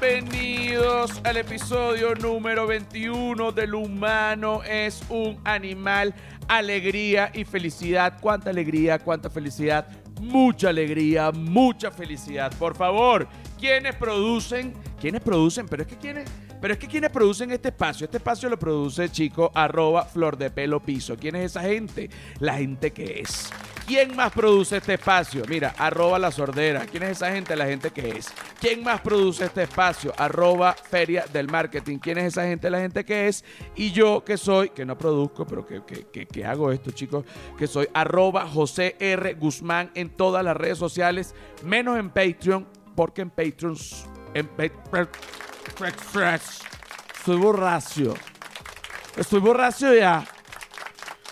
bienvenidos al episodio número 21 del humano es un animal, alegría y felicidad. ¿Cuánta alegría, cuánta felicidad? Mucha alegría, mucha felicidad. Por favor, ¿quiénes producen? ¿Quiénes producen? Pero es que quiénes... Pero es que quienes producen este espacio, este espacio lo produce chico arroba flor de pelo piso. ¿Quién es esa gente? La gente que es. ¿Quién más produce este espacio? Mira, arroba la sordera. ¿Quién es esa gente? La gente que es. ¿Quién más produce este espacio? Arroba feria del marketing. ¿Quién es esa gente? La gente que es. Y yo que soy, que no produzco, pero que, que, que, hago esto, chicos, que soy arroba José R. Guzmán en todas las redes sociales, menos en Patreon, porque en Patreon... En Estoy borracho. Estoy borracho ya.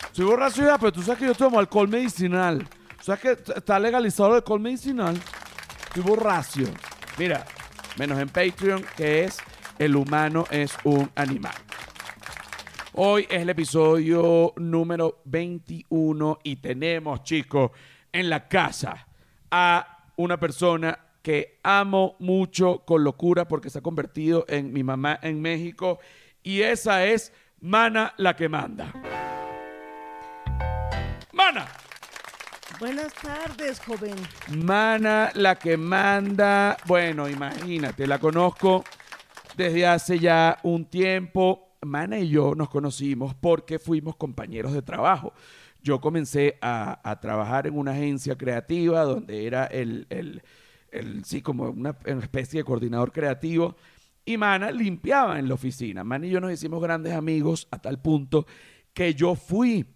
Estoy borracho ya, pero tú sabes que yo tomo alcohol medicinal. ¿Tú sabes que está legalizado el alcohol medicinal? Estoy borracho. Mira, menos en Patreon, que es El humano es un animal. Hoy es el episodio número 21 y tenemos, chicos, en la casa a una persona que amo mucho con locura porque se ha convertido en mi mamá en México y esa es Mana la que manda. Mana. Buenas tardes, joven. Mana, la que manda. Bueno, imagínate, la conozco desde hace ya un tiempo. Mana y yo nos conocimos porque fuimos compañeros de trabajo. Yo comencé a, trabajar en una agencia creativa donde era el, el, sí, como una, una especie de coordinador creativo. Y Mana limpiaba en la oficina. Mana y yo nos hicimos grandes amigos a tal punto que yo fui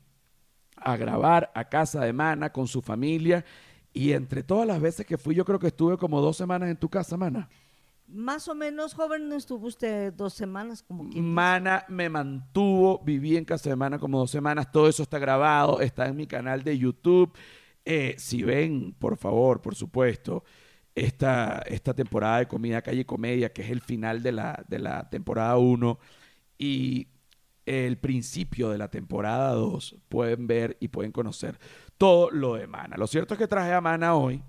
a grabar a casa de Mana con su familia. Y entre todas las veces que fui, yo creo que estuve como dos semanas en tu casa, Mana. Más o menos, joven, estuvo usted dos semanas como Mana me mantuvo, viví en casa de Mana como dos semanas. Todo eso está grabado, está en mi canal de YouTube. Eh, si ven, por favor, por supuesto, esta, esta temporada de Comida Calle Comedia, que es el final de la, de la temporada 1. Y el principio de la temporada 2 pueden ver y pueden conocer todo lo de Mana. Lo cierto es que traje a Mana hoy,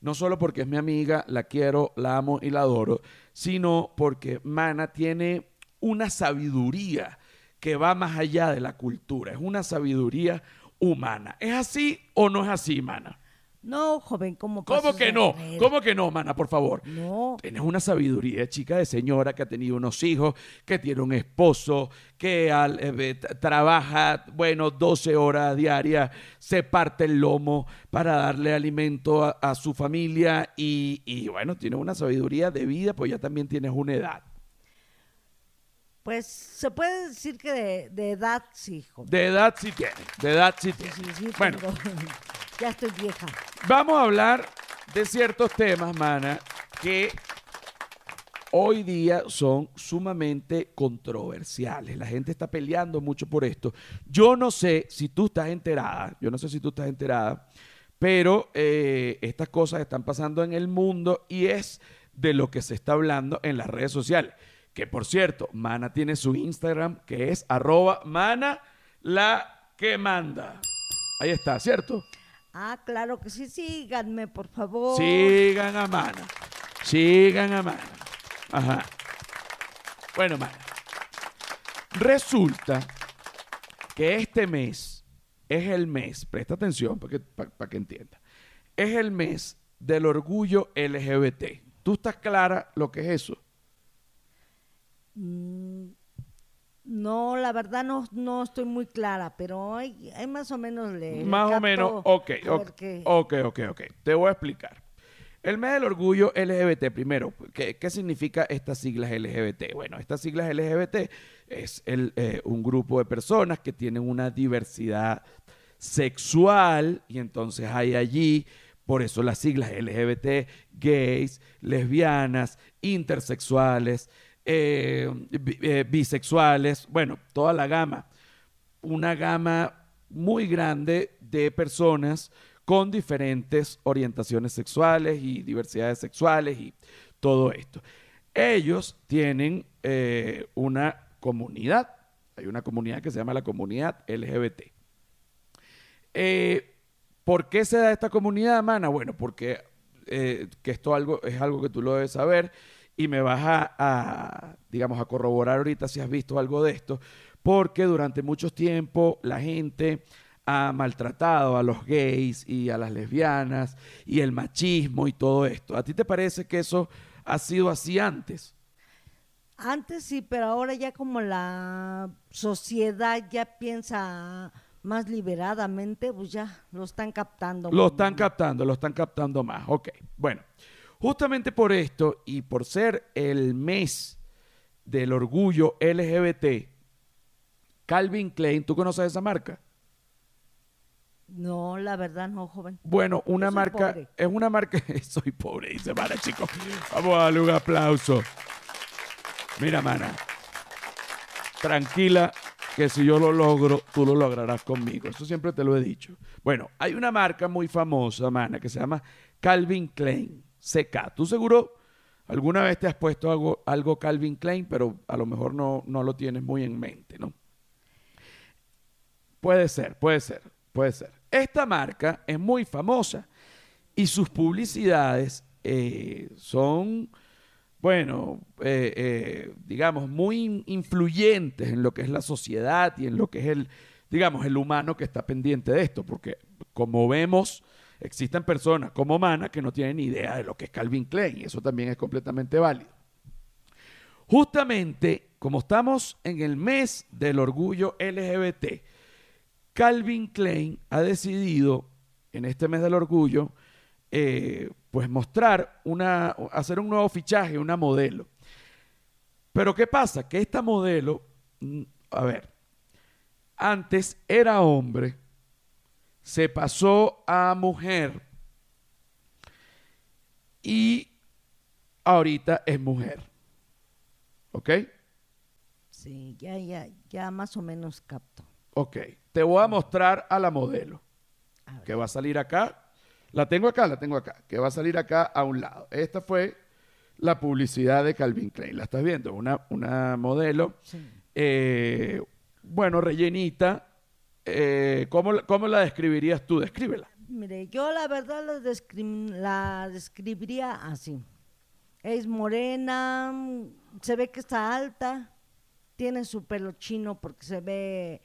no solo porque es mi amiga, la quiero, la amo y la adoro, sino porque Mana tiene una sabiduría que va más allá de la cultura, es una sabiduría humana. ¿Es así o no es así, Mana? No, joven, ¿cómo ¿Cómo que no? ¿Cómo que no, mana, por favor? No. Tienes una sabiduría, chica de señora que ha tenido unos hijos, que tiene un esposo, que eh, trabaja, bueno, 12 horas diarias, se parte el lomo para darle alimento a, su familia y, y, bueno, tienes una sabiduría de vida, pues ya también tienes una edad. Pues se puede decir que de, edad sí, joven. De edad sí tiene, de edad sí tiene. bueno. Ya estoy vieja. Vamos a hablar de ciertos temas, mana, que hoy día son sumamente controversiales. La gente está peleando mucho por esto. Yo no sé si tú estás enterada, yo no sé si tú estás enterada, pero eh, estas cosas están pasando en el mundo y es de lo que se está hablando en las redes sociales. Que por cierto, Mana tiene su Instagram que es arroba mana la que manda. Ahí está, ¿cierto? Ah, claro que sí, síganme, por favor. Sigan a Mana. Sigan a Mana. Ajá. Bueno, Mana. Resulta que este mes es el mes, presta atención para que, para, que entienda, es el mes del orgullo LGBT. ¿Tú estás clara lo que es eso? Mm, no, la verdad no, no estoy muy clara, pero hay, más o menos le. Más o menos, ok, ok, ok, ok, Te voy a explicar. El mes del orgullo LGBT, primero, ¿qué, significa estas siglas LGBT? Bueno, estas siglas LGBT es el, eh, un grupo de personas que tienen una diversidad sexual y entonces hay allí, por eso las siglas LGBT, gays, lesbianas, intersexuales, eh, eh, bisexuales, bueno, toda la gama. Una gama muy grande de personas con diferentes orientaciones sexuales y diversidades sexuales y todo esto. Ellos tienen eh, una comunidad, hay una comunidad que se llama la comunidad LGBT. ¿Por qué se da esta comunidad, Mana? Bueno, porque que esto algo, es algo que tú lo debes saber y me vas a, a, digamos, a corroborar ahorita si has visto algo de esto, porque durante mucho tiempo la gente ha maltratado a los gays y a las lesbianas y el machismo y todo esto. ¿A ti te parece que eso ha sido así antes? Antes sí, pero ahora ya como la sociedad ya piensa más liberadamente, pues ya lo están captando. Lo están captando, lo están captando más. Ok, bueno, justamente por esto y por ser el mes del orgullo LGBT, Calvin Klein, ¿tú conoces esa marca? No, la verdad no, joven. Bueno, una Yo soy marca, pobre. es una marca, soy pobre, dice Mana, chicos. Vamos a darle un aplauso. Mira, Mana, tranquila, que si yo lo logro, tú lo lograrás conmigo. Eso siempre te lo he dicho. Bueno, hay una marca muy famosa, Mana, que se llama Calvin Klein, CK. Tú seguro alguna vez te has puesto algo, Calvin Klein, pero a lo mejor no, no lo tienes muy en mente, ¿no? Puede ser, puede ser, puede ser. Esta marca es muy famosa y sus publicidades eh, son, bueno, eh, eh, digamos, muy in- influyentes en lo que es la sociedad y en lo que es el, digamos, el humano que está pendiente de esto, porque como vemos, existen personas como Mana que no tienen ni idea de lo que es Calvin Klein y eso también es completamente válido. Justamente como estamos en el mes del orgullo LGBT, Calvin Klein ha decidido en este mes del orgullo, eh, pues mostrar una, hacer un nuevo fichaje, una modelo. Pero ¿qué pasa? Que esta modelo, mm, a ver, antes era hombre, se pasó a mujer y ahorita es mujer. ¿Ok? Sí, ya, ya, ya más o menos capto. Ok. Te voy a mostrar a la modelo. A que va a salir acá. La tengo acá, la tengo acá, que va a salir acá a un lado. Esta fue la publicidad de Calvin Klein. La estás viendo, una, una modelo, Sí. eh, bueno, rellenita. Eh, ¿cómo, la- ¿Cómo la describirías tú? Descríbela. Mire, yo la verdad la, descri- la describiría así. Es morena, se ve que está alta, tiene su pelo chino porque se ve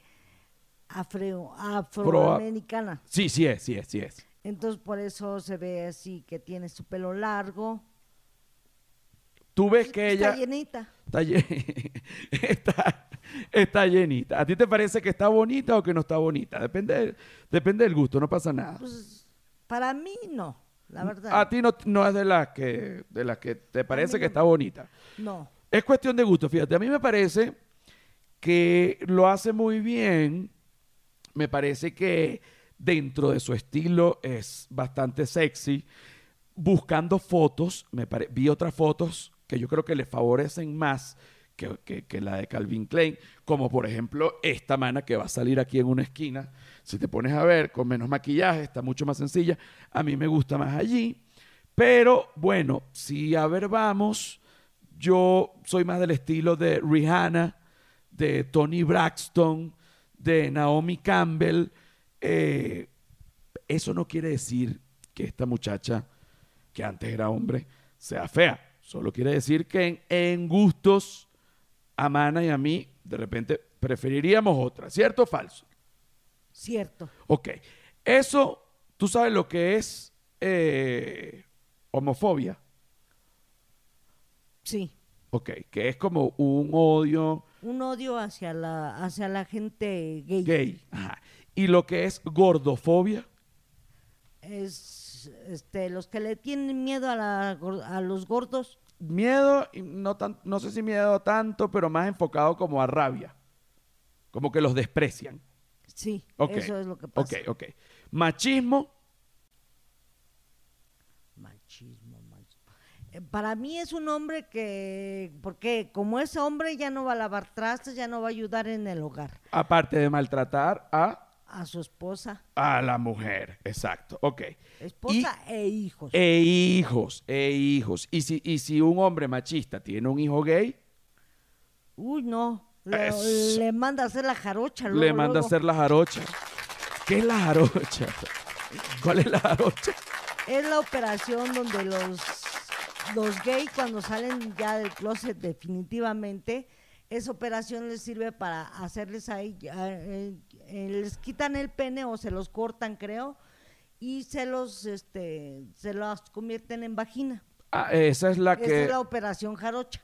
afro, afroamericana. Sí, sí es, sí es, sí es. Entonces por eso se ve así que tiene su pelo largo. Tú ves que está ella llenita. está, lle- está, está llenita. ¿A ti te parece que está bonita o que no está bonita? Depende, depende del gusto, no pasa nada. Pues para mí no, la verdad. A ti no, no es de las que, de las que te parece que está bonita. No. Es cuestión de gusto, fíjate. A mí me parece que lo hace muy bien. Me parece que dentro de su estilo es bastante sexy. Buscando fotos, me pare- vi otras fotos que yo creo que le favorecen más que, que- la de Calvin Klein, como por ejemplo esta mana que va a salir aquí en una esquina. Si te pones a ver, con menos maquillaje, está mucho más sencilla. A mí me gusta más allí. Pero bueno, si a ver vamos, yo soy más del estilo de Rihanna, de Tony Braxton, de Naomi Campbell. Eh, eso no quiere decir que esta muchacha, que antes era hombre, sea fea. Solo quiere decir que en, en gustos, a Mana y a mí, de repente preferiríamos otra. ¿Cierto o falso? Cierto. Ok. Eso, tú sabes lo que es eh, homofobia. Sí. Ok, que es como un odio Un odio hacia la, hacia la gente gay. gay. Ajá. Y lo que es gordofobia. Es este, los que le tienen miedo a, la gor- a los gordos. Miedo, no, tan, no sé si miedo tanto, pero más enfocado como a rabia. Como que los desprecian. Sí, eso es lo que pasa. Ok, ok. Machismo, Machismo, machismo. Eh, Para mí es un hombre que, porque como es hombre ya no va a lavar trastes, ya no va a ayudar en el hogar. aparte de maltratar a, A su esposa, a la mujer. Exacto, ok. esposa e hijos. E hijos, e hijos. Y si, y si un hombre machista tiene un hijo gay, Uy, no. Le, manda a hacer la jarocha. Luego, le manda luego. a hacer la jarocha. ¿Qué es la jarocha? ¿Cuál es la jarocha? Es la operación donde los los gays cuando salen ya del closet definitivamente, esa operación les sirve para hacerles ahí, eh, eh, les quitan el pene o se los cortan, creo, y se los, este, se los convierten en vagina. Ah, esa es la Esa que es la operación jarocha.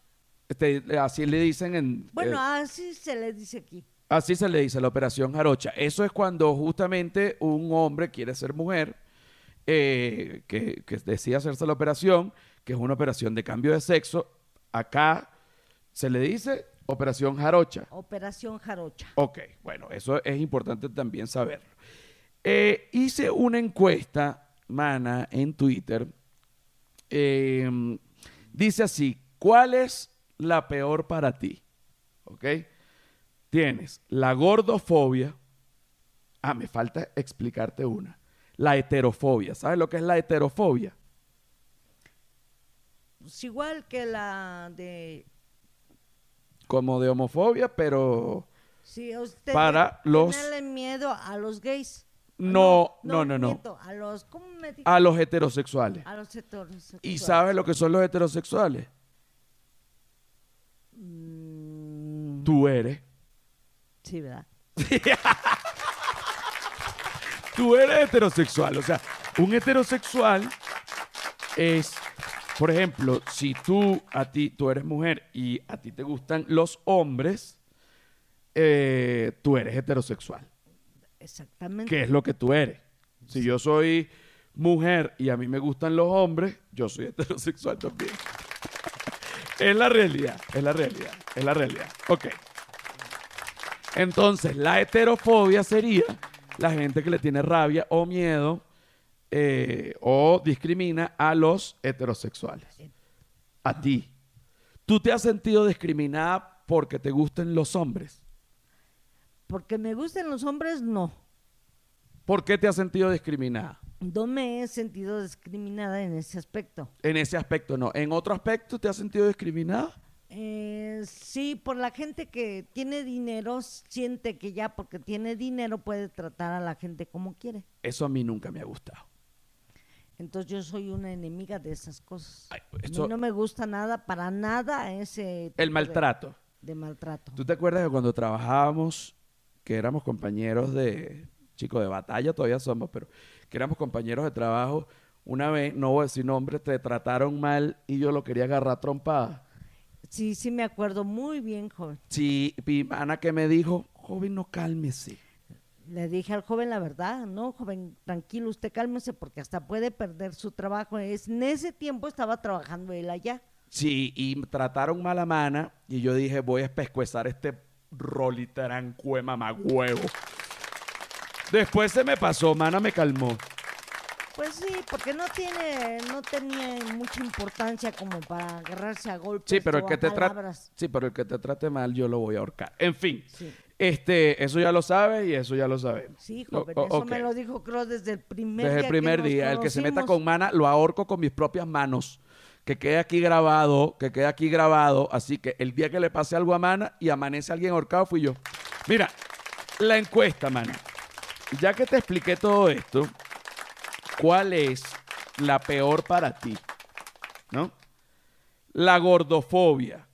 este, así le dicen en Bueno, eh, así se le dice aquí. así se le dice la operación jarocha. Eso es cuando justamente un hombre quiere ser mujer, eh, que, que decide hacerse la operación, que es una operación de cambio de sexo. Acá se le dice operación jarocha. Operación jarocha. Ok, bueno, eso es importante también saberlo. Eh, hice una encuesta, mana, en Twitter. Eh, dice así, ¿cuál es la peor para ti? ¿Ok? Tienes la gordofobia. Ah, me falta explicarte una. La heterofobia. ¿Sabes lo que es la heterofobia? Pues igual que la de... Como de homofobia, pero Sí, usted Para los- miedo a los gays. no, no, no, no. miento, A los, ¿cómo me dijo? A los heterosexuales. A los heterosexuales. ¿Y sabes lo que son los heterosexuales? Mm, Tú eres. sí, ¿verdad? Tú eres heterosexual. O sea, un heterosexual es, por ejemplo, si tú, a ti, tú eres mujer y a ti te gustan los hombres, eh, tú eres heterosexual. Exactamente. ¿Qué es lo que tú eres? Si yo soy mujer y a mí me gustan los hombres, yo soy heterosexual también. es la realidad, es la realidad, es la realidad. Ok. Entonces, la heterofobia sería la gente que le tiene rabia o miedo eh, o discrimina a los heterosexuales. A ti. ¿Tú te has sentido discriminada porque te gusten los hombres? Porque me gustan los hombres, no. ¿Por qué te has sentido discriminada? No me he sentido discriminada en ese aspecto. En ese aspecto no. ¿En otro aspecto te has sentido discriminada? Eh, sí, por la gente que tiene dinero, siente que ya porque tiene dinero puede tratar a la gente como quiere. Eso a mí nunca me ha gustado. Entonces yo soy una enemiga de esas cosas. Ay, A mí eso- no me gusta nada, para nada ese... El maltrato. De, maltrato. ¿Tú te acuerdas de cuando trabajábamos, que éramos compañeros de, chicos, de batalla, todavía somos, pero que éramos compañeros de trabajo? Una vez, no voy a decir nombre, te trataron mal y yo lo quería agarrar trompada. Sí, sí me acuerdo muy bien, joven. Sí, mi Ana que me dijo, joven, no cálmese. Le dije al joven la verdad, no, joven, tranquilo, usted cálmese porque hasta puede perder su trabajo. Es, en ese tiempo estaba trabajando él allá. Sí, y trataron mala mana y yo dije, voy a pescuezar este rolitaranco de mamagüevo. Después se me pasó, mana me calmó. Pues sí, porque no tiene, no tenía mucha importancia como para agarrarse a golpes Sí, pero el o que te trate, palabras. sí, pero el que te trate mal yo lo voy a ahorcar. En fin, Sí. Este, eso ya lo sabes y eso ya lo sabemos. Sí, joven, o- eso me lo dijo creo desde el primer Desde día el primer que nos día, el que se meta con mana lo ahorco con mis propias manos. Que quede aquí grabado, que quede aquí grabado. Así que el día que le pase algo a mana y amanece alguien ahorcado fui yo. Mira, la encuesta, mana. Ya que te expliqué todo esto, ¿cuál es la peor para ti? ¿No? La gordofobia,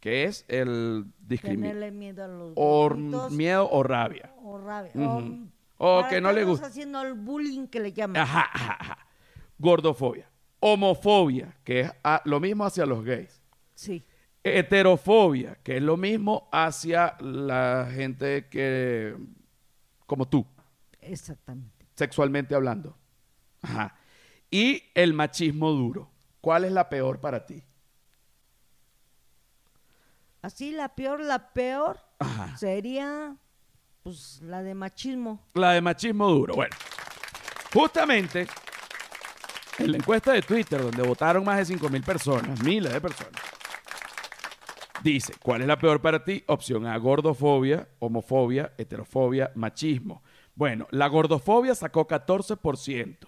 que es el discriminación. Tenerle miedo a los O miedo o rabia. o rabia. O, que no le gusta. haciendo el bullying que le llaman. Ajá, ajá, ajá. Gordofobia. Homofobia, que es lo mismo hacia los gays. Sí, Heterofobia, que es lo mismo hacia la gente que, como tú, exactamente. sexualmente hablando. Ajá. Y el machismo duro. ¿Cuál es la peor para ti? Así la peor, la peor Ajá. sería pues la de machismo. La de machismo duro. Bueno, justamente en la encuesta de Twitter, donde votaron más de 5 mil personas, miles de personas, dice, ¿cuál es la peor para ti? Opción A, gordofobia, homofobia, heterofobia, machismo. Bueno, la gordofobia sacó 14%.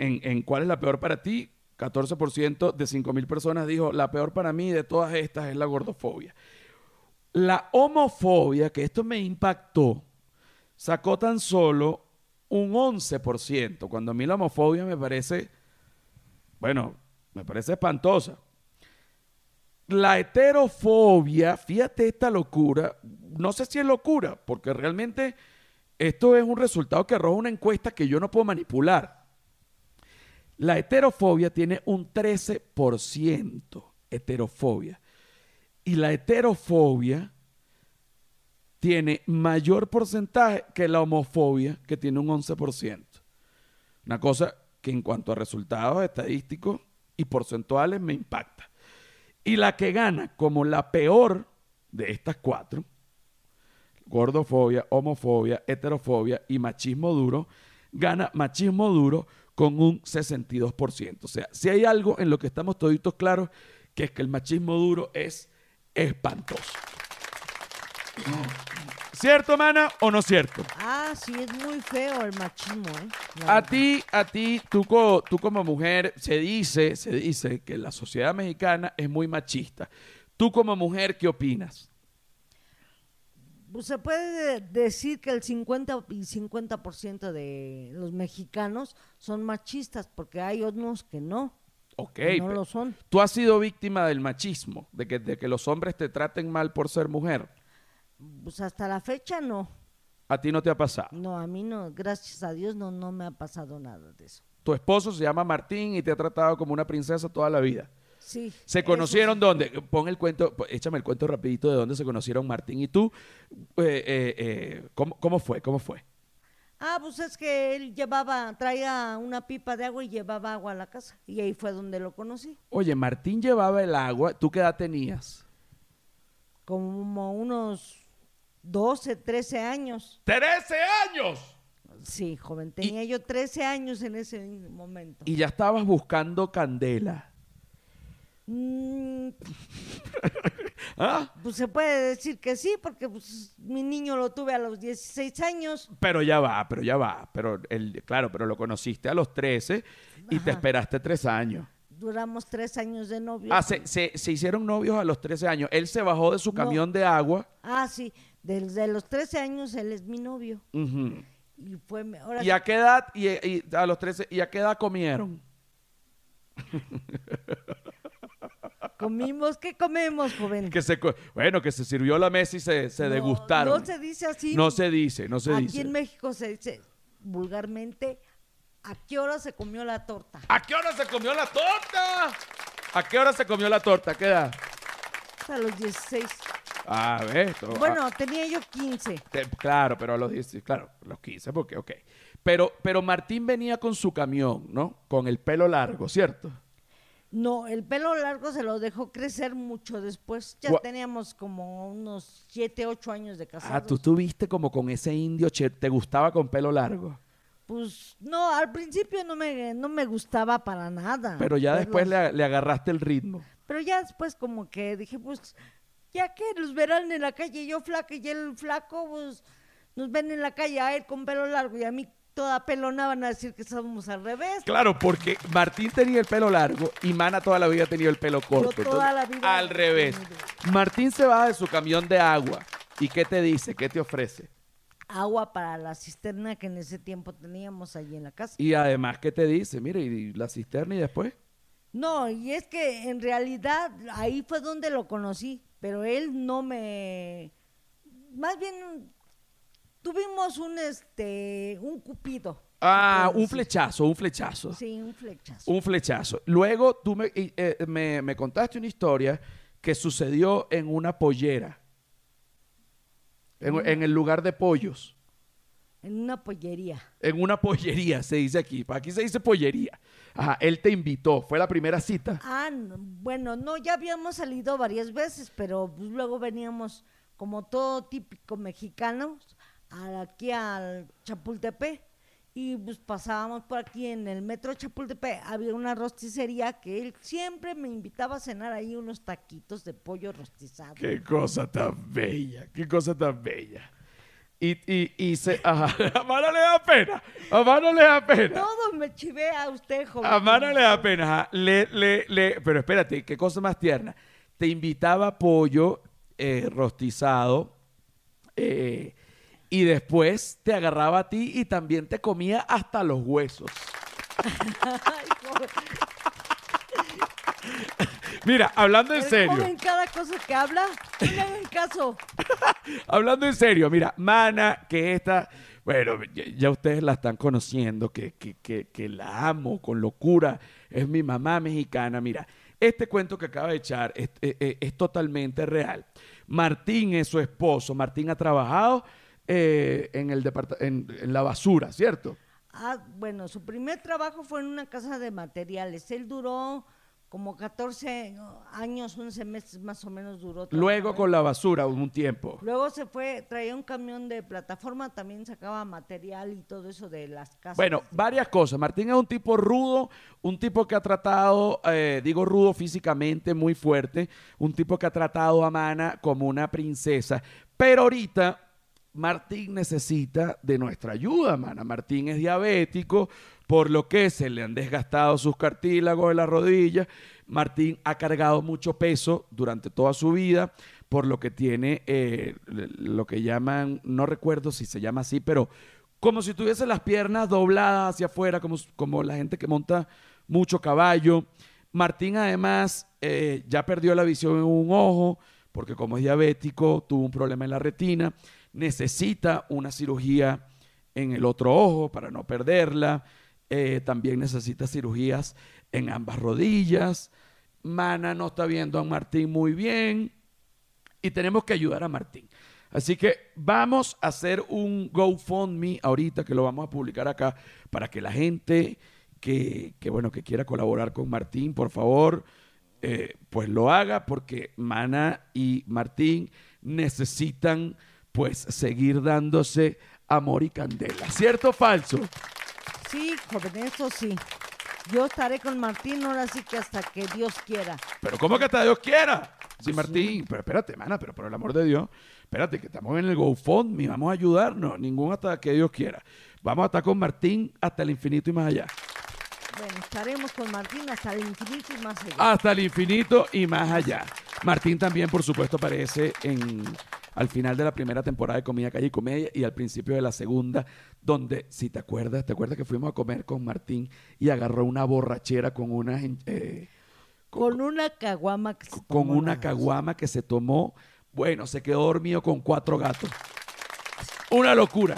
En, en cuál es la peor para ti? 14% de 5 mil personas dijo, la peor para mí de todas estas es la gordofobia. La homofobia, que esto me impactó, sacó tan solo un 11%, cuando a mí la homofobia me parece, bueno, Me parece espantosa. La heterofobia, fíjate esta locura, no sé si es locura, porque realmente esto es un resultado que arroja una encuesta que yo no puedo manipular. La heterofobia tiene un 13%, heterofobia. Y la heterofobia tiene mayor porcentaje que la homofobia, que tiene un 11%. Una cosa que en cuanto a resultados estadísticos y porcentuales me impacta. Y la que gana como la peor de estas cuatro, gordofobia, homofobia, heterofobia y machismo duro, gana machismo duro con un 62%. O sea, si hay algo en lo que estamos toditos claros, que es que el machismo duro es espantoso. ¿Cierto, mana, o no cierto? Ah, sí, es muy feo el machismo, ¿eh? La A ti, a ti, tú, co- tú como mujer, se dice, se dice que la sociedad mexicana es muy machista. Tú como mujer, ¿qué opinas? Pues se puede decir que el 50 y 50% de los mexicanos son machistas, porque hay otros que no, Ok, que no lo son. tú has sido víctima del machismo, de que, de que los hombres te traten mal por ser mujer. Pues hasta la fecha no. A ti no te ha pasado. No, a mí no, gracias a Dios no, no me ha pasado nada de eso. Tu esposo se llama Martín y te ha tratado como una princesa toda la vida. Sí. ¿Se conocieron sí. dónde? Pon el cuento, échame el cuento rapidito de dónde se conocieron Martín y tú. Eh, eh, eh, ¿cómo, ¿Cómo fue? ¿Cómo fue? Ah, pues es que él llevaba, traía una pipa de agua y llevaba agua a la casa. Y ahí fue donde lo conocí. Oye, Martín llevaba el agua. ¿Tú qué edad tenías? Como unos 12, 13 años. ¡13 años! Sí, joven, tenía yo 13 años en ese momento. Y ya estabas buscando candela. Mm, ¿Ah? pues se puede decir que sí, porque pues, mi niño lo tuve a los 16 años. Pero ya va, pero ya va. Pero el, claro, pero lo conociste a los 13 y te esperaste tres años. Duramos tres años de novio. Ah, se, se- se hicieron novios a los 13 años. Él se bajó de su No. camión de agua. Ah, sí, desde los 13 años él es mi novio. Y fue, mi- ahora ¿Y a qué edad? Y, y a los 13, ¿y a qué edad comieron? comimos, ¿qué comemos, joven? Que se, co- bueno, que se sirvió la mesa y se, se No, degustaron. No se dice así. No se dice, no se Aquí dice. en México se dice vulgarmente, ¿a qué hora se comió la torta? ¿A qué hora se comió la torta? ¿A qué hora se comió la torta? ¿A qué edad? A los 16. A ver, esto- Bueno, ah, tenía yo 15. te- claro, pero a los 10, claro, los 15, porque, ok. Pero, pero Martín venía con su camión, ¿no? Con el pelo largo, ¿cierto? No, el pelo largo se lo dejó crecer mucho después. Ya Gua- teníamos como unos 7, 8 años de casados. Ah, tú tuviste como con ese indio, che, te gustaba con pelo largo. Pues no, al principio no me, no me gustaba para nada. Pero ya después verlos. le, le agarraste el ritmo. Pero ya después como que dije, pues, ya que los verán en la calle, yo flaca y él flaco, pues, nos ven en la calle a él con pelo largo y a mí toda pelona van a decir que somos al revés. Claro, porque Martín tenía el pelo largo y Mana toda la vida ha tenido el pelo corto. toda Entonces, la vida al revés. Martín se baja de su camión de agua. ¿Y qué te dice? ¿Qué te ofrece? Agua para la cisterna que en ese tiempo teníamos allí en la casa. Y además, ¿qué te dice? Mire, ¿y la cisterna y después? No, y es que en realidad ahí fue donde lo conocí, pero él no me... Más bien tuvimos un, este, un cupido. Ah, un flechazo, un flechazo. Sí, un flechazo. Un flechazo. Luego tú me, eh, me, me contaste una historia que sucedió en una pollera. En, en el lugar de pollos. En una pollería. En una pollería, se dice aquí. Aquí se dice pollería. Ajá, él te invitó. Fue la primera cita. Ah, no, bueno, no, ya habíamos salido varias veces, pero pues, luego veníamos como todo típico mexicano a- aquí al Chapultepec y pues pasábamos por aquí en el metro Chapultepec, había una rosticería que él siempre me invitaba a cenar ahí unos taquitos de pollo rostizado. Qué cosa tan bella, qué cosa tan bella. Y, y, y se... Ajá, a Mara le da pena, a Mara le da pena. Todo me chivé a usted, joven. A Mara le da pena, ajá. Le, le, le... Pero espérate, qué cosa más tierna. Te invitaba pollo eh, rostizado eh, y después te agarraba a ti y también te comía hasta los huesos. Mira, hablando en serio. joven cada cosa que habla, no le hagan caso. Hablando en serio, mira, Mana, que esta, bueno, ya, ya ustedes la están conociendo, que, que, que, que la amo con locura, es mi mamá mexicana. Mira, este cuento que acaba de echar es, es- es- es totalmente real. Martín es su esposo. Martín ha trabajado eh, en, el en, en la basura, ¿cierto? Ah, bueno, su primer trabajo fue en una casa de materiales. Él duró como 14 años, 11 meses más o menos duró. Luego con la basura un tiempo. Luego se fue, traía un camión de plataforma, también sacaba material y todo eso de las casas. Bueno, varias cosas. Martín es un tipo rudo, un tipo que ha tratado, eh, digo rudo físicamente, muy fuerte, un tipo que ha tratado a Mana como una princesa. Pero ahorita Martín necesita de nuestra ayuda, Mana. Martín es diabético, por lo que se le han desgastado sus cartílagos de las rodillas. Martín ha cargado mucho peso durante toda su vida, por lo que tiene eh, lo que llaman, no recuerdo si se llama así, pero como si tuviese las piernas dobladas hacia afuera, como, como la gente que monta mucho caballo. Martín además eh, ya perdió la visión en un ojo, porque como es diabético, tuvo un problema en la retina, necesita una cirugía en el otro ojo para no perderla, Eh, también necesita cirugías en ambas rodillas. Mana no está viendo a Martín muy bien y tenemos que ayudar a Martín. Así que vamos a hacer un GoFundMe ahorita que lo vamos a publicar acá para que la gente que, que, bueno, que quiera colaborar con Martín, por favor, eh, pues lo haga porque Mana y Martín necesitan pues seguir dándose amor y candela. ¿Cierto o falso? Sí, joven, eso sí. Yo estaré con Martín ahora sí que hasta que Dios quiera. Pero ¿cómo que hasta Dios quiera? Sí, Martín, pero espérate, mana, pero por el amor de Dios, espérate, que estamos en el GoFundMe, vamos a ayudarnos, ningún hasta que Dios quiera. Vamos a estar con Martín hasta el infinito y más allá. Bueno, estaremos con Martín hasta el infinito y más allá. Hasta el infinito y más allá. Martín también, por supuesto, aparece en, al final de la primera temporada de Comida Calle y Comedia y al principio de la segunda, donde, si te acuerdas, te acuerdas que fuimos a comer con Martín y agarró una borrachera con una... eh, con una caguama que se con tomó una caguama que se tomó. Bueno, se quedó dormido con cuatro gatos. Una locura.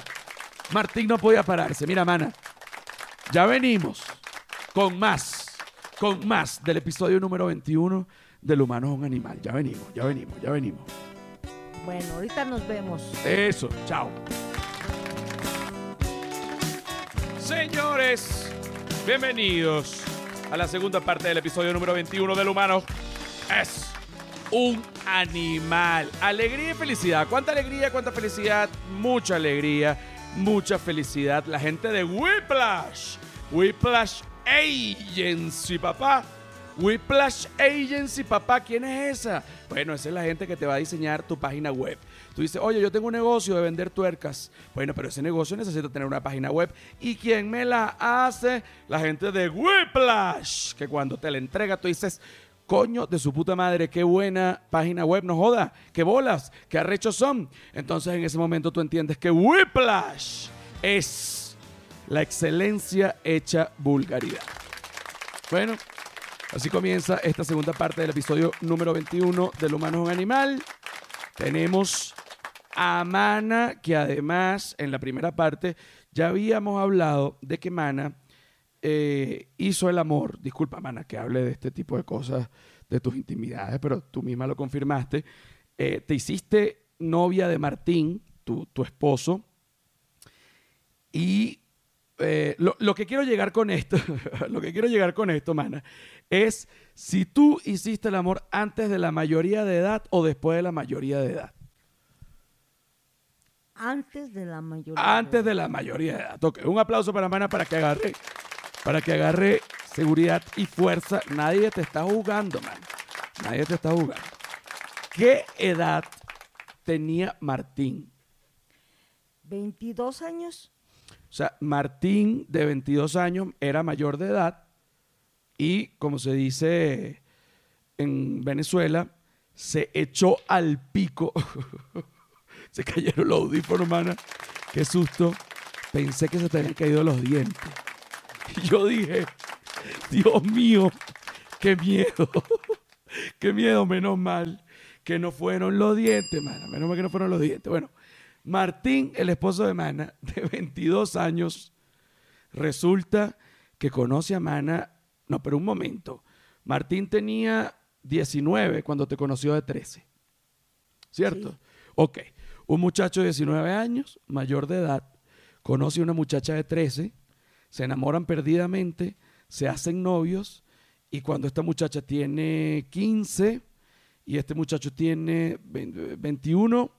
Martín no podía pararse. Mira, mana. Ya venimos con más, con más del episodio número 21 del humano es un animal. Ya venimos, ya venimos, ya venimos. Bueno, ahorita nos vemos. Eso, chao. Señores, bienvenidos a la segunda parte del episodio número 21 del humano. Es un animal. Alegría y felicidad. ¿Cuánta alegría, cuánta felicidad? Mucha alegría, mucha felicidad. La gente de Whiplash. Whiplash Agency, papá. Whiplash Agency, papá, ¿quién es esa? Bueno, esa es la gente que te va a diseñar tu página web. Tú dices, oye, yo tengo un negocio de vender tuercas. Bueno, pero ese negocio necesita tener una página web. ¿Y quién me la hace? La gente de Whiplash, que cuando te la entrega tú dices, coño de su puta madre, qué buena página web, no joda, qué bolas, qué arrechos son. Entonces en ese momento tú entiendes que Whiplash es la excelencia hecha vulgaridad. Bueno, así comienza esta segunda parte del episodio número 21 del humano es un animal. Tenemos a Mana, que además en la primera parte ya habíamos hablado de que Mana eh, hizo el amor. Disculpa, Mana, que hable de este tipo de cosas, de tus intimidades, pero tú misma lo confirmaste. Eh, te hiciste novia de Martín, tu, tu esposo, y eh, lo, lo que quiero llegar con esto, lo que quiero llegar con esto, mana, es si tú hiciste el amor antes de la mayoría de edad o después de la mayoría de edad. Antes de la mayoría. Antes de la mayoría de edad. Un aplauso para Mana para que agarre, para que agarre seguridad y fuerza. Nadie te está jugando, man. Nadie te está jugando. ¿Qué edad tenía Martín? 22 años. O sea, Martín, de 22 años, era mayor de edad y, como se dice en Venezuela, se echó al pico. se cayeron los audífonos, mana. Qué susto. Pensé que se te habían caído los dientes. Y yo dije, Dios mío, qué miedo. qué miedo, menos mal que no fueron los dientes, mana. Menos mal que no fueron los dientes. Bueno, Martín, el esposo de Mana, de 22 años, resulta que conoce a Mana. No, pero un momento. Martín tenía 19 cuando te conoció de 13. ¿Cierto? Sí. Ok. Un muchacho de 19 años, mayor de edad, conoce a una muchacha de 13, se enamoran perdidamente, se hacen novios y cuando esta muchacha tiene 15 y este muchacho tiene 20 21,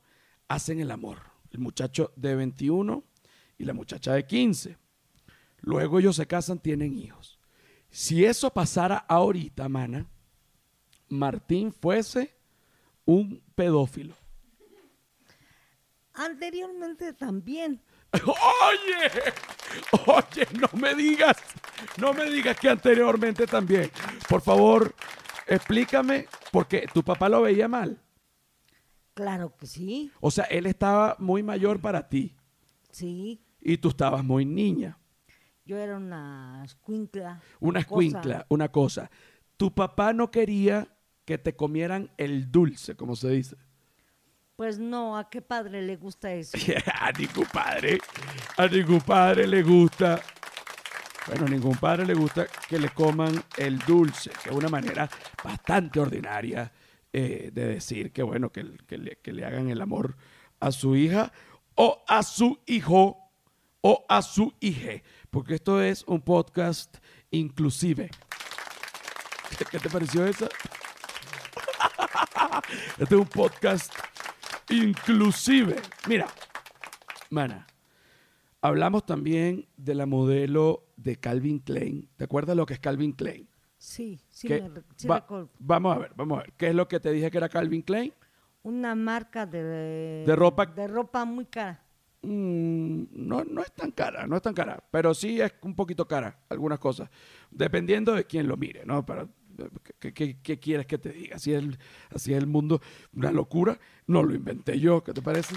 hacen el amor. El muchacho de 21 y la muchacha de 15. Luego ellos se casan, tienen hijos. Si eso pasara ahorita, mana, Martín fuese un pedófilo. Anteriormente también. Oye, oye, no me digas, no me digas que anteriormente también. Por favor, explícame, porque tu papá lo veía mal. Claro que sí, O sea, él estaba muy mayor para ti sí. y tú estabas muy niña. Yo era una escuincla. Una cosa. escuincla, una cosa. Tu papá no quería que te comieran el dulce, como se dice. Pues no, ¿a qué padre le gusta eso? a ningún padre, a ningún padre le gusta, bueno, a ningún padre le gusta que le coman el dulce, que es una manera bastante ordinaria eh, de decir que, bueno, que, que le, que le hagan el amor a su hija o a su hijo o a su hija, porque esto es un podcast inclusive. ¿Qué, te pareció eso? Este es un podcast inclusive. Mira, mana, hablamos también de la modelo de Calvin Klein. ¿Te acuerdas lo que es Calvin Klein? Sí, sí, ¿Qué- me re- sí va- recuerdo. vamos a ver, vamos a ver. ¿Qué es lo que te dije que era Calvin Klein? Una marca de, De ropa- De ropa muy cara. Mm, no, no es tan cara, no es tan cara, pero sí es un poquito cara algunas cosas, dependiendo de quién lo mire, ¿no? Para, ¿qué, qué- qué quieres que te diga? Así es, el, así es el mundo, una locura, no lo inventé yo, ¿qué te parece?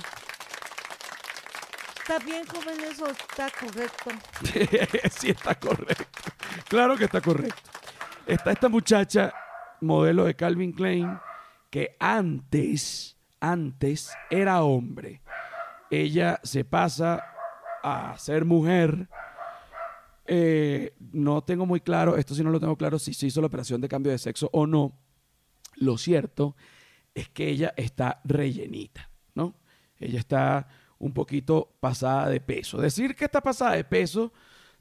Está bien, joven, eso está correcto. sí está correcto. Claro que está correcto. Está esta muchacha, modelo de Calvin Klein, que antes, antes era hombre. Ella se pasa a ser mujer. Eh, no tengo muy claro, esto sí no lo tengo claro, si se hizo la operación de cambio de sexo o no. Lo cierto es que ella está rellenita, ¿no? Ella está un poquito pasada de peso. Decir que está pasada de peso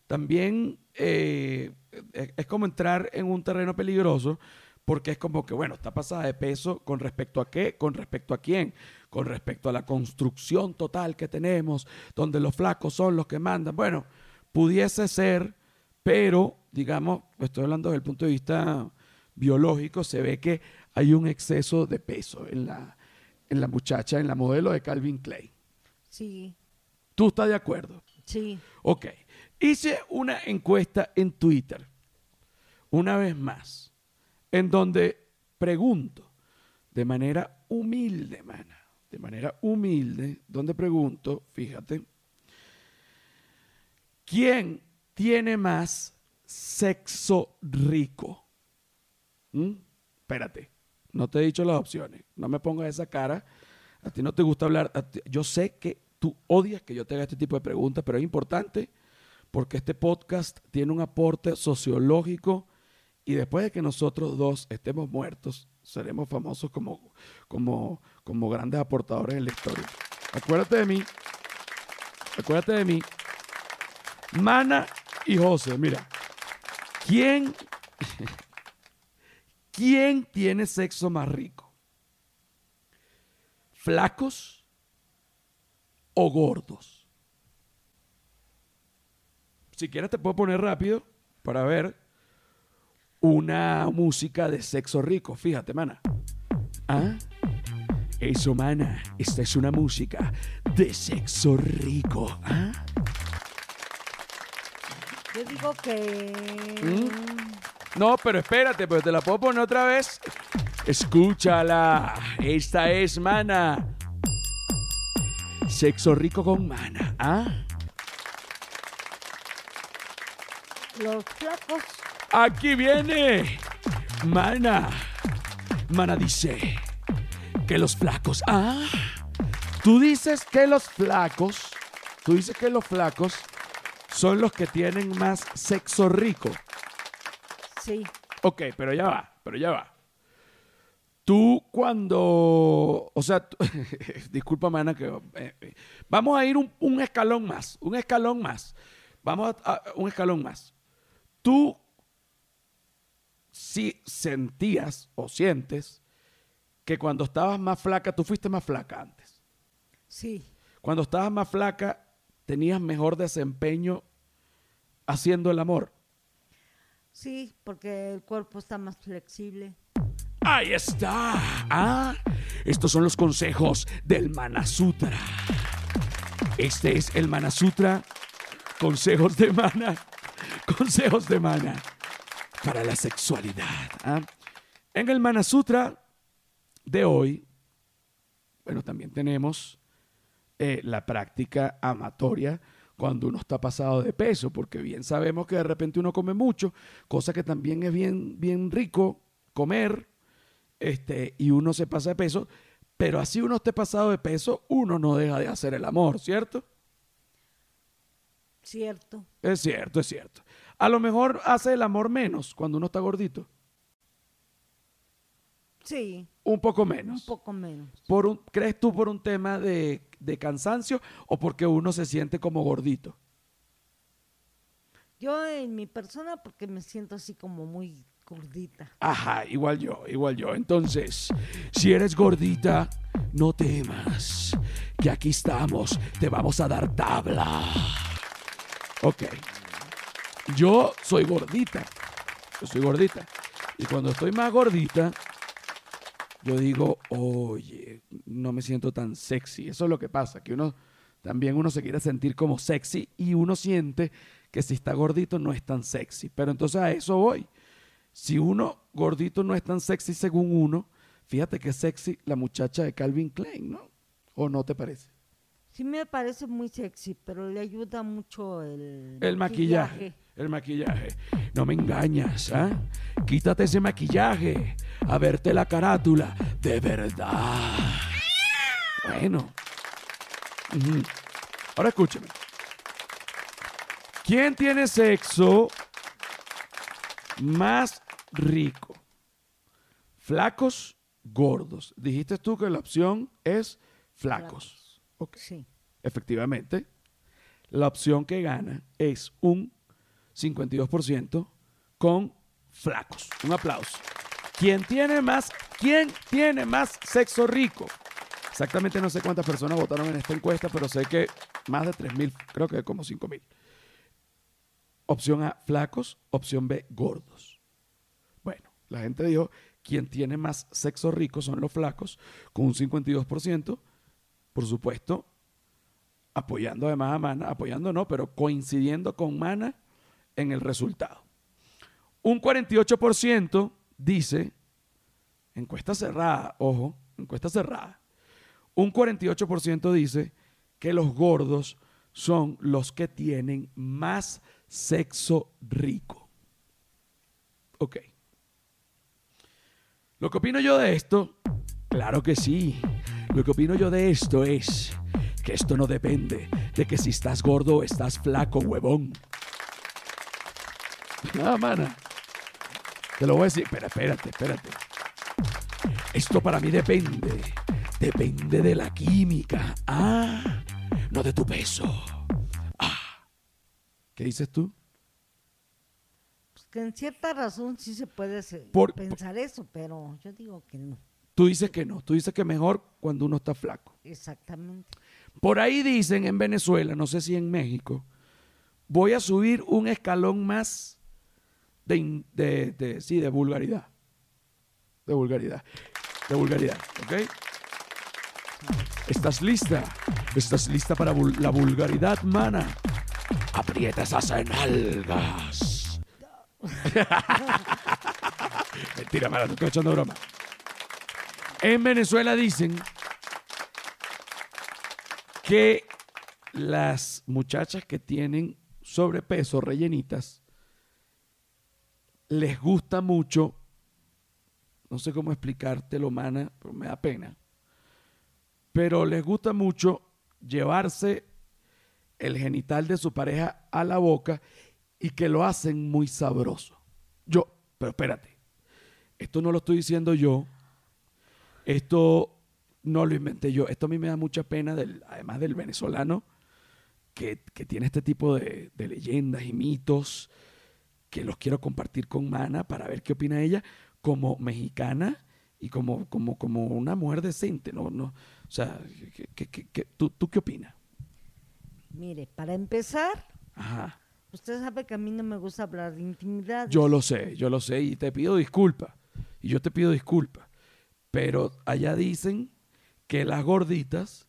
también eh, es es como entrar en un terreno peligroso porque es como que, bueno, está pasada de peso con respecto a qué, con respecto a quién, con respecto a la construcción total que tenemos, donde los flacos son los que mandan. Bueno, pudiese ser, pero, digamos, estoy hablando desde el punto de vista biológico, se ve que hay un exceso de peso en la, en la muchacha, en la modelo de Calvin Klein. Sí, ¿Tú estás de acuerdo? sí. Ok. Hice una encuesta en Twitter, una vez más, en donde pregunto de manera humilde, mana, de manera humilde, donde pregunto, fíjate, ¿quién tiene más sexo rico? ¿Mm? Espérate, no te he dicho las opciones, no me pongas esa cara, a ti no te gusta hablar, yo sé que tú odias que yo te haga este tipo de preguntas, pero es importante porque este podcast tiene un aporte sociológico y después de que nosotros dos estemos muertos, seremos famosos como, como, como grandes aportadores en la historia. Acuérdate de mí, acuérdate de mí. Mana y José, mira, ¿quién, ¿quién tiene sexo más rico? ¿Flacos o gordos? Si quieres te puedo poner rápido para ver una música de sexo rico. Fíjate, mana. ¿Ah? Eso, mana. Esta es una música de sexo rico. ¿Ah? Yo digo que... ¿Mm? No, pero espérate, pero te la puedo poner otra vez. Escúchala. Esta es mana. Sexo rico con mana. ¿Ah? Los flacos, Aquí viene. Mana. Mana dice que los flacos. Ah, tú dices que los flacos. Tú dices que los flacos son los que tienen más sexo rico. Sí. Ok, pero ya va, pero ya va. Tú cuando, o sea, tú- disculpa, mana, que eh, eh, vamos a ir un, un escalón más, un escalón más. Vamos a, a- un escalón más. Tú sí sentías o sientes que cuando estabas más flaca, tú fuiste más flaca antes. Sí. Cuando estabas más flaca, tenías mejor desempeño haciendo el amor. Sí, porque el cuerpo está más flexible. Ahí está. Ah, estos son los consejos del Manasutra. Este es el Manasutra. Consejos de mana. Consejos de mana para la sexualidad. ¿ah? En el Manasutra de hoy, bueno, también tenemos eh, la práctica amatoria cuando uno está pasado de peso, porque bien sabemos que de repente uno come mucho, cosa que también es bien, bien rico comer, este, y uno se pasa de peso, pero así uno esté pasado de peso, uno no deja de hacer el amor, ¿cierto? Cierto. Es cierto, es cierto. A lo mejor hace el amor menos cuando uno está gordito, Sí, un poco un menos. poco menos. Por un, ¿Crees tú por un tema de, de cansancio o porque uno se siente como gordito? Yo en mi persona porque me siento así como muy gordita. Ajá, igual yo, igual yo. Entonces, si eres gordita, no temas, que aquí estamos, te vamos a dar tabla. Ok. Yo soy gordita, yo soy gordita. Y cuando estoy más gordita, yo digo, oye, no me siento tan sexy. Eso es lo que pasa, que uno también uno se quiere sentir como sexy y uno siente que si está gordito no es tan sexy. Pero entonces a eso voy. Si uno gordito no es tan sexy según uno, fíjate que sexy la muchacha de Calvin Klein, ¿no? ¿O no te parece? Sí me parece muy sexy, pero le ayuda mucho el, El maquillaje. El maquillaje. No me engañas, ¿ah? Quítate ese maquillaje. A verte la carátula. De verdad. Bueno. Ahora escúchame. ¿Quién tiene sexo más rico? ¿Flacos, gordos? Dijiste tú que la opción es flacos. Sí. Efectivamente, la opción que gana es un 52% con flacos. Un aplauso. ¿Quién tiene más? ¿Quién tiene más sexo rico? Exactamente no sé cuántas personas votaron en esta encuesta, pero sé que más de 3.000, creo que como 5.000. Opción A, flacos. Opción B, gordos. Bueno, la gente dijo, quien tiene más sexo rico son los flacos, con un 52%. Por supuesto, apoyando además a Mana, apoyando no, pero coincidiendo con Mana en el resultado. Un 48% dice, encuesta cerrada, ojo, encuesta cerrada, un 48% dice que los gordos son los que tienen más sexo rico. Ok. Lo que opino yo de esto, claro que sí. Lo que opino yo de esto es que esto no depende de que si estás gordo o estás flaco, huevón. Nada, mana. Te lo voy a decir. Espera, espérate, espérate. Esto para mí depende. Depende de la química. Ah, no de tu peso. Ah. ¿Qué dices tú? Pues que en cierta razón sí se puede Por- pensar eso, pero yo digo que no. Tú dices que no. Tú dices que mejor cuando uno está flaco. Exactamente. Por ahí dicen en Venezuela, no sé si en México, voy a subir un escalón más de, de, de- sí, de vulgaridad. De vulgaridad. De vulgaridad, ¿ok? ¿Estás lista? ¿Estás lista para vul- la vulgaridad, mana? Aprieta esas nalgas. Mentira, mana, te estoy echando broma. En Venezuela dicen que las muchachas que tienen sobrepeso, rellenitas, les gusta mucho, no sé cómo explicártelo, mana, pero me da pena. Pero les gusta mucho llevarse el genital de su pareja a la boca y que lo hacen muy sabroso. Yo, pero espérate, esto no lo estoy diciendo yo, esto no lo inventé yo, esto a mí me da mucha pena, del, además del venezolano, que, que tiene este tipo de, de leyendas y mitos que los quiero compartir con Mana para ver qué opina ella como mexicana y como, como, como una mujer decente. ¿no? No, o sea, ¿qué, qué- qué- tú, ¿tú qué opinas? Mire, para empezar, Ajá. usted sabe que a mí no me gusta hablar de intimidad. Yo lo sé, yo lo sé y te pido disculpas. Y yo te pido disculpas. Pero allá dicen que las gorditas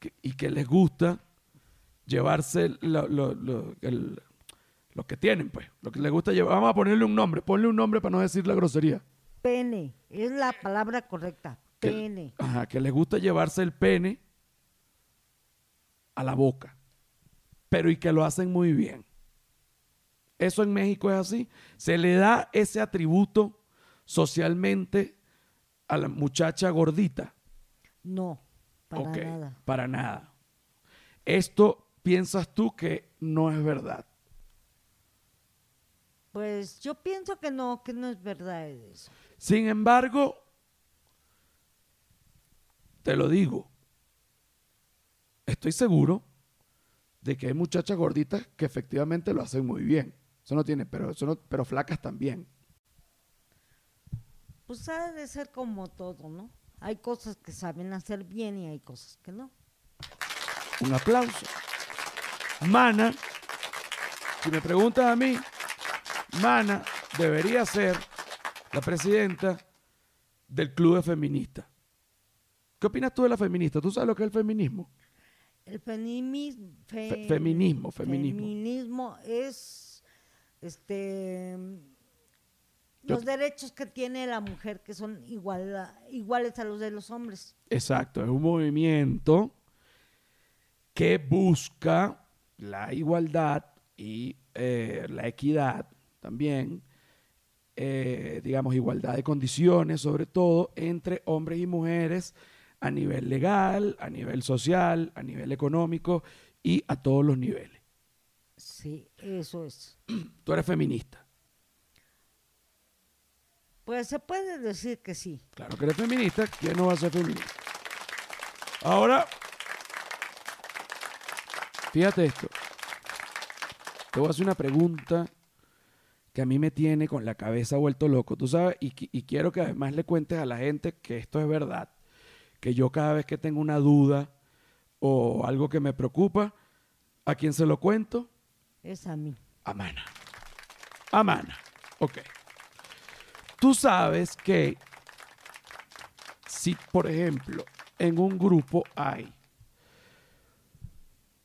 que- y que les gusta llevarse lo, lo- lo- el- lo que tienen, pues. Lo que les gusta llevar. Vamos a ponerle un nombre. Ponle un nombre para no decir la grosería. Pene, es la palabra correcta. Que- Pene. Ajá, que les gusta llevarse el pene a la boca. Pero y que lo hacen muy bien. Eso en México es así. Se le da ese atributo socialmente a la muchacha gordita. No, para nada. Para nada. Esto piensas tú que no es verdad. Pues yo pienso que no, que no es verdad eso. Sin embargo, te lo digo, estoy seguro de que hay muchachas gorditas que efectivamente lo hacen muy bien. Eso no tiene, pero, eso no- pero flacas también. Pues ha de ser como todo, ¿no? Hay cosas que saben hacer bien y hay cosas que no. Un aplauso. Mana, si me preguntas a mí, Mana debería ser la presidenta del club de feministas. ¿Qué opinas tú de la feminista? ¿Tú sabes lo que es el feminismo? El feminismo, Fe- feminismo, feminismo. feminismo es este Yo- los derechos que tiene la mujer que son igual iguales a los de los hombres. Exacto, es un movimiento que busca la igualdad y eh, la equidad también, eh, digamos, igualdad de condiciones, sobre todo entre hombres y mujeres a nivel legal, a nivel social, a nivel económico y a todos los niveles. Sí, eso es. Tú eres feminista, Pues se puede decir que sí. claro que eres feminista, ¿quién no va a ser feminista? Ahora, fíjate esto. Te voy a hacer una pregunta que a mí me tiene con la cabeza vuelto loco, tú sabes, y, y quiero que además le cuentes a la gente que esto es verdad, que yo cada vez que tengo una duda o algo que me preocupa, ¿a quién se lo cuento? Es a mí. A Mana. A Mana. Ok. Tú sabes que si, por ejemplo, en un grupo hay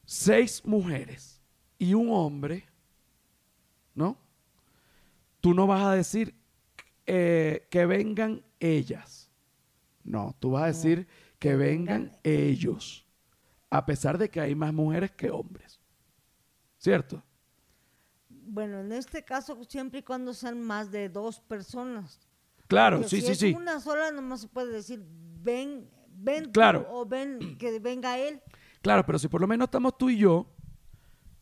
seis mujeres y un hombre, ¿no? Tú no vas a decir eh, que vengan ellas. No, tú vas a decir que vengan ellos, a pesar de que hay más mujeres que hombres. ¿Cierto? Bueno, en este caso siempre y cuando sean más de dos personas. Claro, Porque sí, si sí, es sí. Una sola nomás se puede decir ven, ven tú", Claro. o ven que venga él. Claro, pero si por lo menos estamos tú y yo,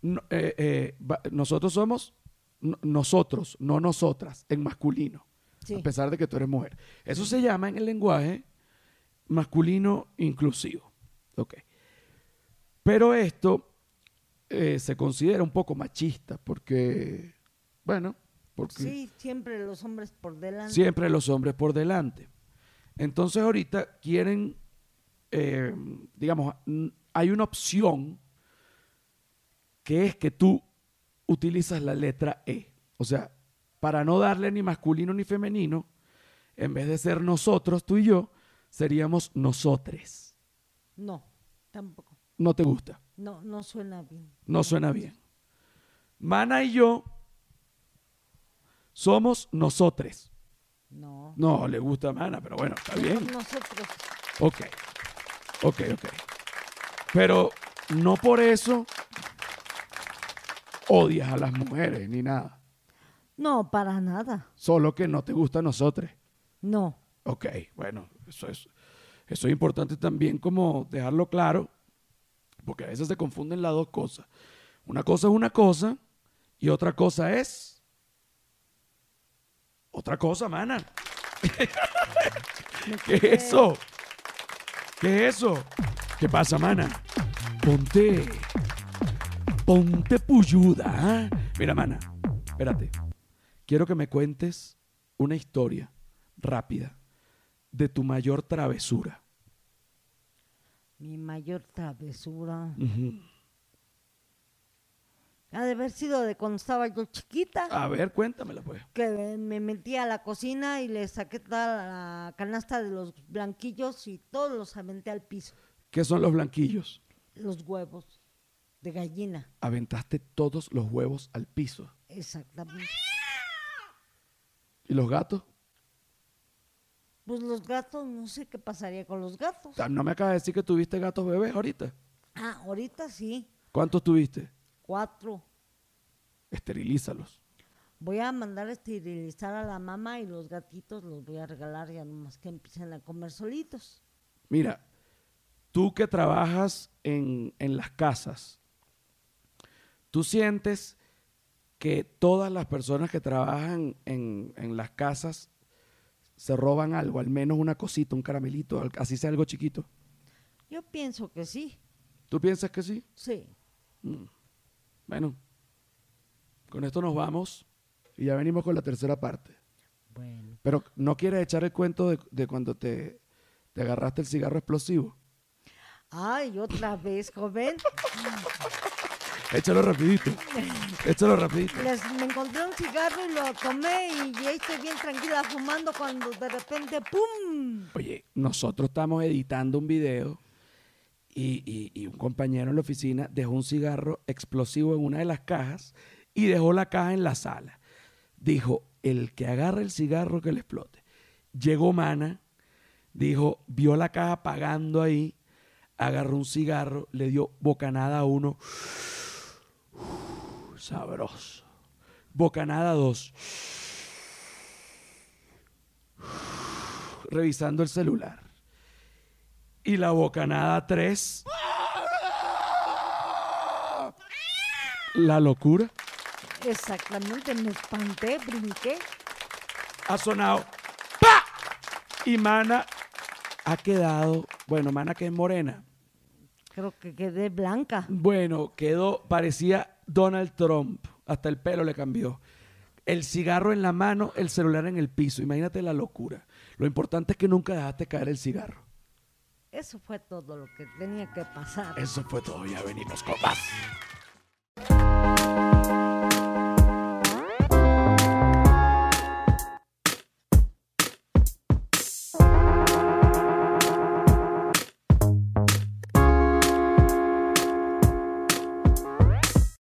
no- eh, eh, va- nosotros somos no- nosotros, no nosotras, en masculino, Sí. a pesar de que tú eres mujer. Eso se llama en el lenguaje masculino inclusivo. Ok. Pero esto eh, se considera un poco machista porque, bueno, porque Sí, siempre los hombres por delante. siempre los hombres por delante. Entonces ahorita quieren, eh, digamos, hay una opción que es que tú utilizas la letra E. O sea, para no darle ni masculino ni femenino, en vez de ser nosotros, tú y yo, seríamos nosotres. No, tampoco. No te gusta, No, no suena bien. no suena bien. Mana y yo somos nosotres. No. No, le gusta a Mana, pero bueno, está bien. Nosotros. Ok, ok, ok. Pero no por eso odias a las mujeres ni nada. No, para nada. Solo que no te gusta a nosotros. No. Ok, bueno, eso es, eso es importante también como dejarlo claro, porque a veces se confunden las dos cosas. Una cosa es una cosa y otra cosa es otra cosa, mana. ¿Qué es eso? ¿Qué es eso? ¿Qué pasa, mana? Ponte. Ponte puyuda. ¿ah? Mira, mana, espérate. Quiero que me cuentes una historia rápida de tu mayor travesura. Mi mayor travesura. Ha de haber sido de cuando estaba yo chiquita. A ver, cuéntamela, pues. Que me metí a la cocina y le saqué toda la canasta de los blanquillos y todos los aventé al piso. ¿Qué son los blanquillos? Los huevos de gallina. Aventaste todos los huevos al piso. Exactamente. ¿Y los gatos? Pues los gatos, no sé qué pasaría con los gatos. No me acabas de decir que tuviste gatos bebés ahorita. Ah, ahorita sí. ¿Cuántos tuviste? Cuatro. Esterilízalos. Voy a mandar a esterilizar a la mamá y los gatitos los voy a regalar ya nomás que empiecen a comer solitos. Mira, tú que trabajas en, en las casas, tú sientes que todas las personas que trabajan en, en las casas se roban algo, al menos una cosita, un caramelito, así sea algo chiquito. Yo pienso que sí, ¿Tú piensas que sí? sí. Bueno, con esto nos vamos y ya venimos con la tercera parte. Bueno, Pero no quieres echar el cuento de, de cuando te, te agarraste el cigarro explosivo. ay, otra vez, joven. Échalo rapidito. Échalo rapidito. Les, me encontré un cigarro y lo tomé y ya estoy bien tranquila fumando cuando de repente, ¡pum! Oye, nosotros estamos editando un video y, y- y un compañero en la oficina dejó un cigarro explosivo en una de las cajas y dejó la caja en la sala. Dijo, el que agarre el cigarro que le explote. Llegó Mana, dijo, vio la caja apagando ahí, agarró un cigarro, le dio bocanada a uno. Sabroso. Bocanada a dos. Revisando el celular. Y la bocanada 3. La locura Exactamente, me espanté, brinqué. ha sonado. ¡Pa! Y Mana ha quedado. Bueno, Mana que es morena. Creo que quedé blanca. Bueno, quedó. Parecía Donald Trump. Hasta el pelo le cambió. El cigarro en la mano, el celular en el piso. Imagínate la locura. Lo importante es que nunca dejaste caer el cigarro. Eso fue todo lo que tenía que pasar. Eso fue todo. Ya venimos con más.